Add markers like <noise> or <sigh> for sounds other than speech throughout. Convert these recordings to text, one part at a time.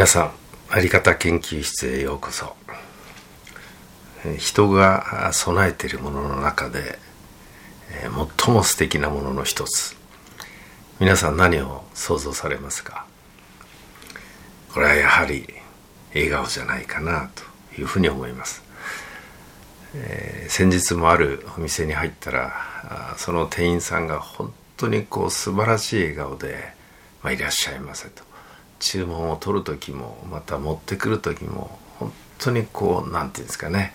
皆さんあり方研究室へようこそ。人が備えているものの中で最も素敵なものの一つ。皆さん何を想像されますか？これはやはり笑顔じゃないかなというふうに思います、えー、先日もあるお店に入ったらその店員さんが本当にこう素晴らしい笑顔で、まあ、いらっしゃいませと。注文を取る時もまた持ってくる時も本当にこう何て言うんですかね。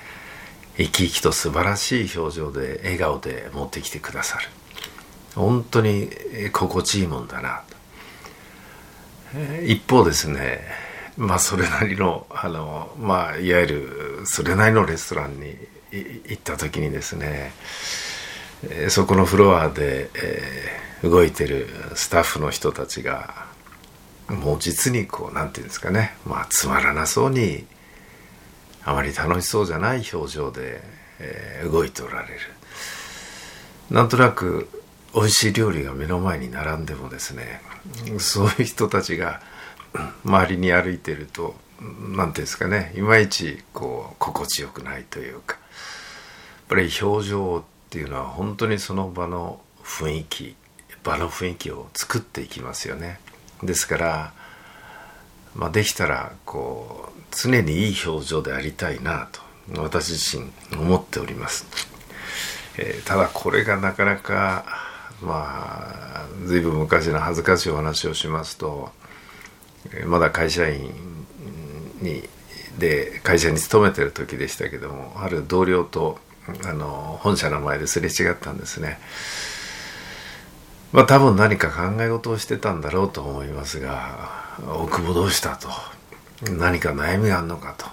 生き生きと素晴らしい表情で笑顔で持ってきてくださる。本当に心地いいもんだな。と一方ですねまあそれなりのあのまあいわゆるそれなりのレストランに行った時にですねそこのフロアで、えー、動いてるスタッフの人たちがもう実にこう何て言うんですかね。まあつまらなそうにあまり楽しそうじゃない表情で、えー、動いておられる。なんとなく美味しい料理が目の前に並んでもですねそういう人たちが周りに歩いてると何て言うんですかね。いまいちこう心地よくないというか。やっぱり表情っていうのは本当にその場の雰囲気場の雰囲気を作っていきますよね。ですから、まあ、できたらこう常にいい表情でありたいなと私自身思っております、えー、ただこれがなかなかまあ随分昔の恥ずかしいお話をしますとまだ会社員にで会社に勤めてる時でしたけどもある同僚とあの本社の前ですれ違ったんですね。まあ多分何か考え事をしてたんだろうと思いますが大久保どうしたと。何か悩みがあるのかと。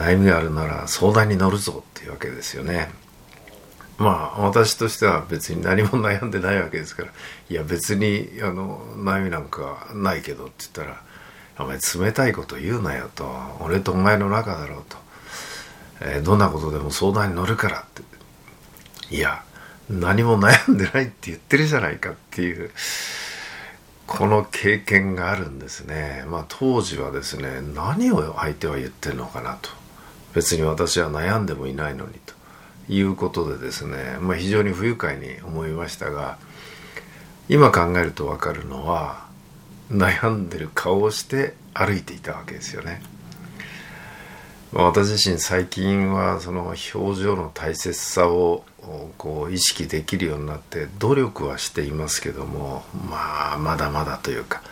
悩みがあるなら相談に乗るぞっていうわけですよね。まあ私としては別に何も悩んでないわけですからいや別にあの悩みなんかないけどって言ったらお前冷たいこと言うなよと。俺とお前の仲だろうと、えー、どんなことでも相談に乗るからって。いや何も悩んでないって言ってるじゃないかっていうこの経験があるんですね。まあ当時はですね何を相手は言ってるのかなと。別に私は悩んでもいないのにと。いうことでですね、まあ、非常に不愉快に思いましたが今考えると分かるのは悩んでる顔をして歩いていたわけですよね。私自身最近はその表情の大切さをこう意識できるようになって努力はしていますけどもまあまだまだというか、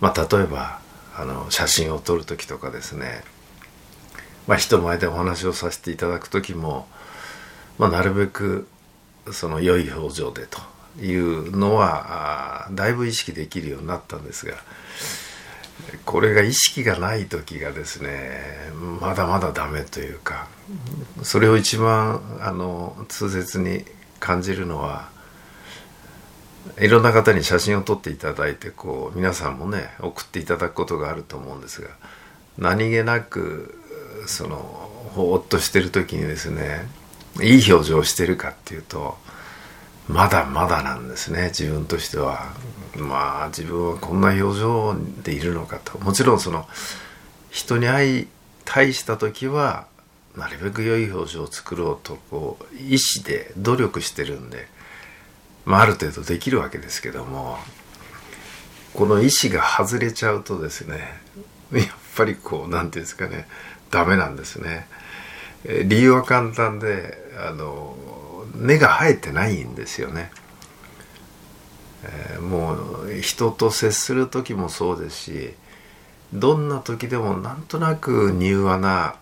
まあ、例えばあの写真を撮る時とかですね、まあ、人前でお話をさせていただく時も、まあ、なるべくその良い表情でというのはだいぶ意識できるようになったんですがこれが意識がない時がですねまだまだダメというかそれを一番あの痛切に感じるのはいろんな方に写真を撮っていただいてこう皆さんもね送っていただくことがあると思うんですが何気なくそのほーっとしてる時にですねいい表情をしてるかっていうとまだまだなんですね自分としてはまあ自分はこんな表情でいるのかともちろんその人に相対した時はなるべく良い表情を作ろうとこう意思で努力してるんで、まあ、ある程度できるわけですけどもこの意思が外れちゃうとですねやっぱりこう何て言うんですかねダメなんですね。理由は簡単であの根が生えてないんですよね。えー、もう人と接する時もそうですしどんな時でもなんとなく柔和な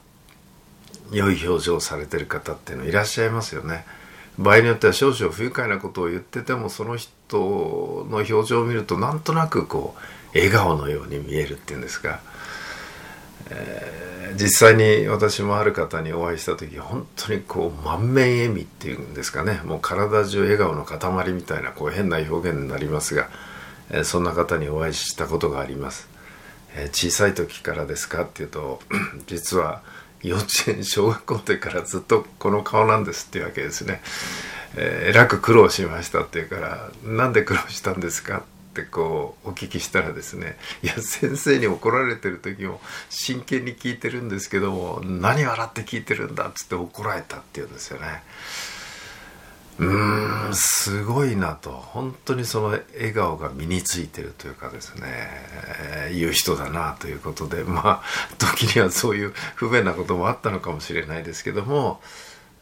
良い表情をされてる方っていうのいらっしゃいますよね。場合によっては少々不愉快なことを言っててもその人の表情を見るとなんとなくこう笑顔のように見えるっていうんですか、え、実際に私もある方にお会いした時本当にこう満面笑みっていうんですかねもう体中笑顔の塊みたいなこう変な表現になりますが、えー、そんな方にお会いしたことがあります。えー、小さい時からですかっていうと <clears throat> 実は幼稚園小学校の時からずっとこの顔なんですっていうわけですね。えー、らく苦労しましたっていうから「なんで苦労したんですか?」ってこうお聞きしたらですねいや先生に怒られてる時も真剣に聞いてるんですけども何笑って聞いてるんだっつって怒られたって言うんですよね。うーんすごいなと。本当にその笑顔が身についてるというかですね、えー、いう人だなということでまあ時にはそういう不便なこともあったのかもしれないですけども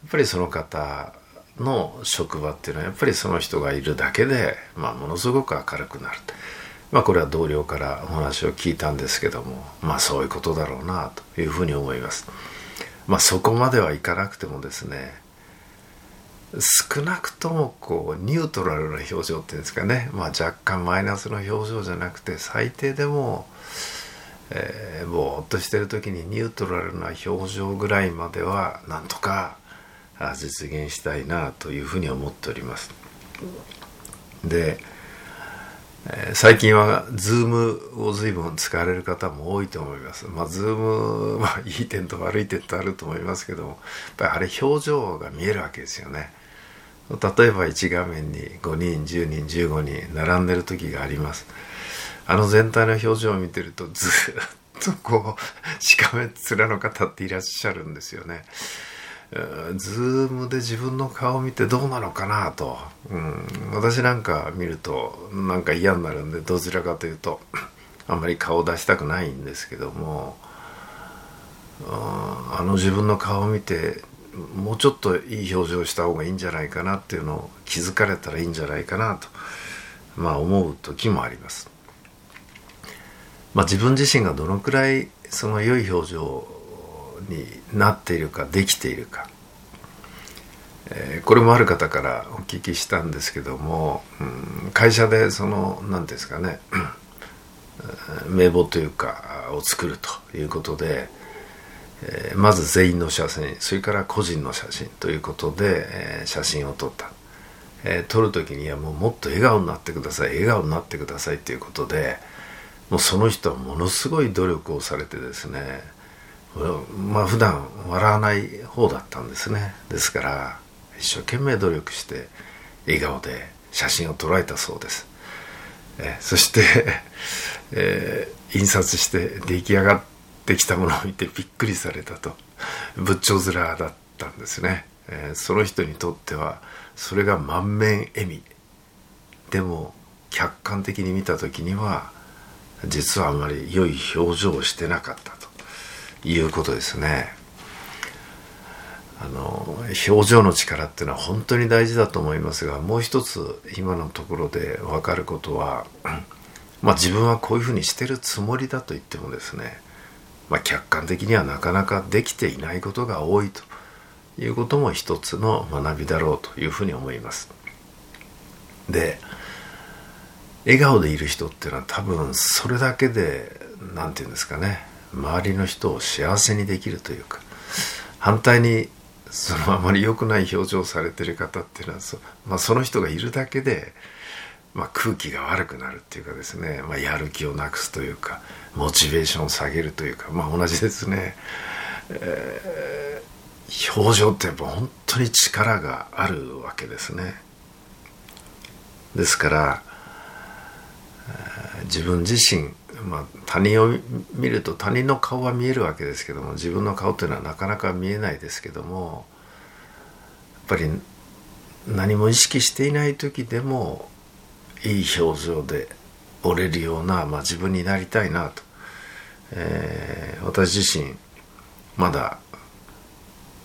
やっぱりその方の職場っていうのはやっぱりその人がいるだけで、まあ、ものすごく明るくなるまあこれは同僚からお話を聞いたんですけどもまあそういうことだろうなというふうに思います。まあそこまではいかなくてもですね少なくともこうニュートラルな表情っていうんですかね、まあ、若干マイナスの表情じゃなくて最低でも、えー、ぼーっとしてる時にニュートラルな表情ぐらいまではなんとか実現したいなというふうに思っております。で、最近は Zoom を随分使われる方も多いと思います。まあ Zoom は、<laughs> いい点と悪い点とあると思いますけどもやっぱりあれ表情が見えるわけですよね。例えば1画面に5人10人15人並んでる時がありますあの全体の表情を見てるとずっとこうしかめ面の方っていらっしゃるんですよねズームで自分の顔を見てどうなのかなと、うん、私なんか見るとなんか嫌になるんでどちらかというとあんまり顔を出したくないんですけどもあの自分の顔を見てもうちょっといい表情をした方がいいんじゃないかなっていうのを気づかれたらいいんじゃないかなと、まあ、思う時もあります。まあ、自分自身がどのくらいその良い表情になっているかできているか、えー、これもある方からお聞きしたんですけども、うん、会社でその何んですかね名簿というかを作るということで、えー、まず全員の写真それから個人の写真ということで、えー、写真を撮った、えー、撮る時にはもうもっと笑顔になってください笑顔になってくださいということでもうその人はものすごい努力をされてですねまあ普段笑わない方だったんですね。ですから一生懸命努力して笑顔で写真を捉えたそうです、えそして、<laughs> え印刷して出来上がっってきたものを見てびっくりされたと。仏頂面だったんですね、えー、その人にとってはそれが満面笑み。でも客観的に見た時には実はあまり良い表情をしてなかったと。いうことですねあの表情の力っていうのは本当に大事だと思いますがもう一つ今のところで分かることはまあ自分はこういうふうにしてるつもりだと言ってもですねまあ、客観的にはなかなかできていないことが多いということも一つの学びだろうというふうに思います。で笑顔でいる人っていうのは多分それだけで何て言うんですかね周りの人を幸せにできるというか反対にそのあまり良くない表情をされてる方っていうのはそ,、まあ、その人がいるだけでまあ、空気が悪くなるっていうかですね、まあ、やる気をなくすというかモチベーションを下げるというか、まあ、同じですね、えー、表情ってやっぱ本当に力があるわけですね。ですから、自分自身、まあ、他人を見ると他人の顔は見えるわけですけども自分の顔っていうのはなかなか見えないですけどもやっぱり何も意識していない時でもいい表情で折れるような、まあ、自分になりたいなと、えー、私自身まだ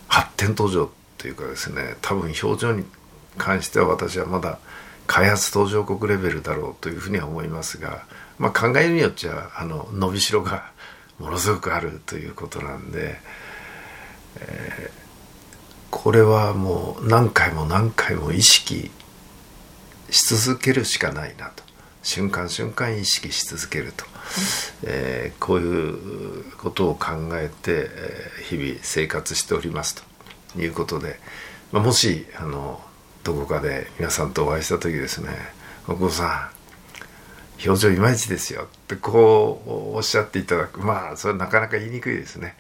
発展途上というかですね多分表情に関しては私はまだ開発途上国レベルだろうというふうには思いますが、まあ、考えによっちゃあの伸びしろがものすごくあるということなんで、えー、これはもう何回も何回も意識し続けるしかないなと。瞬間瞬間意識し続けると、えー、こういうことを考えて、えー、日々生活しておりますということで、まあ、もしあのどこかで皆さんとお会いした時ですね「お子さん表情いまいちですよ」ってこうおっしゃっていただく。まあそれはなかなか言いにくいですね、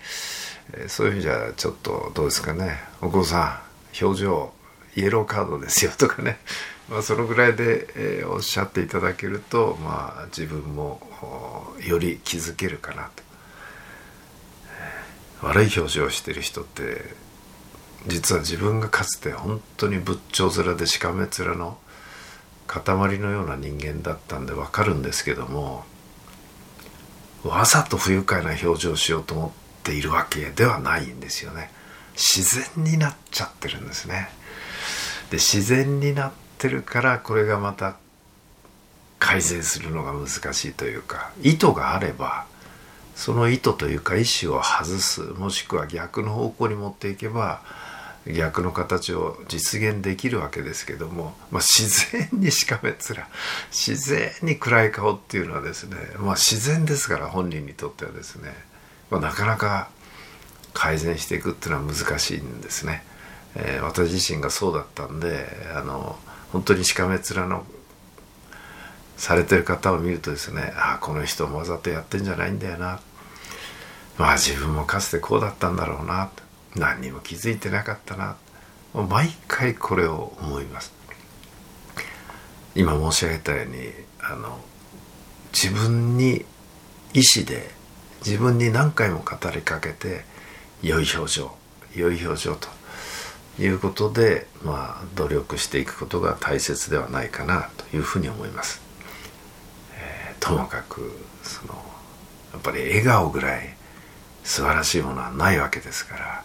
え、そういう意味じゃちょっとどうですかね「お子さん表情イエローカードですよ」とかね。<laughs> まあ、そのぐらいで、えー、おっしゃっていただけると、まあ、自分もより気づけるかなと、悪い表情をしてる人って実は自分がかつて本当に仏頂面でしかめ面の塊のような人間だったんで分かるんですけどもわざと不愉快な表情をしようと思っているわけではないんですよね。自然になっちゃってるんですね。で自然になってるからこれがまた改善するのが難しいというか意図があればその意図というか意思を外すもしくは逆の方向に持っていけば逆の形を実現できるわけですけども、まあ、自然にしかめ面自然に暗い顔っていうのはですね、まあ、自然ですから本人にとってはですね、まあ、なかなか改善していくっていうのは難しいんですね。えー、私自身がそうだったんであの本当にしかめ面のされてる方を見るとですねああこの人もわざとやってんじゃないんだよなまあ自分もかつてこうだったんだろうな何にも気づいてなかったな毎回これを思います今申し上げたようにあの自分に意志で自分に何回も語りかけて良い表情良い表情ということで、まあ、努力していくことが大切ではないかなというふうに思います。えー、ともかくそのやっぱり笑顔ぐらい素晴らしいものはないわけですから、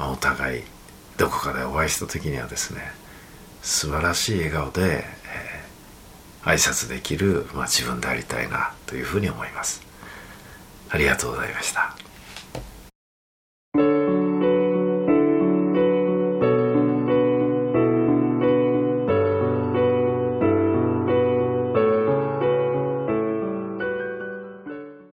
まあ、お互いどこかでお会いした時にはですね素晴らしい笑顔で、えー、挨拶できる、まあ、自分でありたいなというふうに思います。ありがとうございました。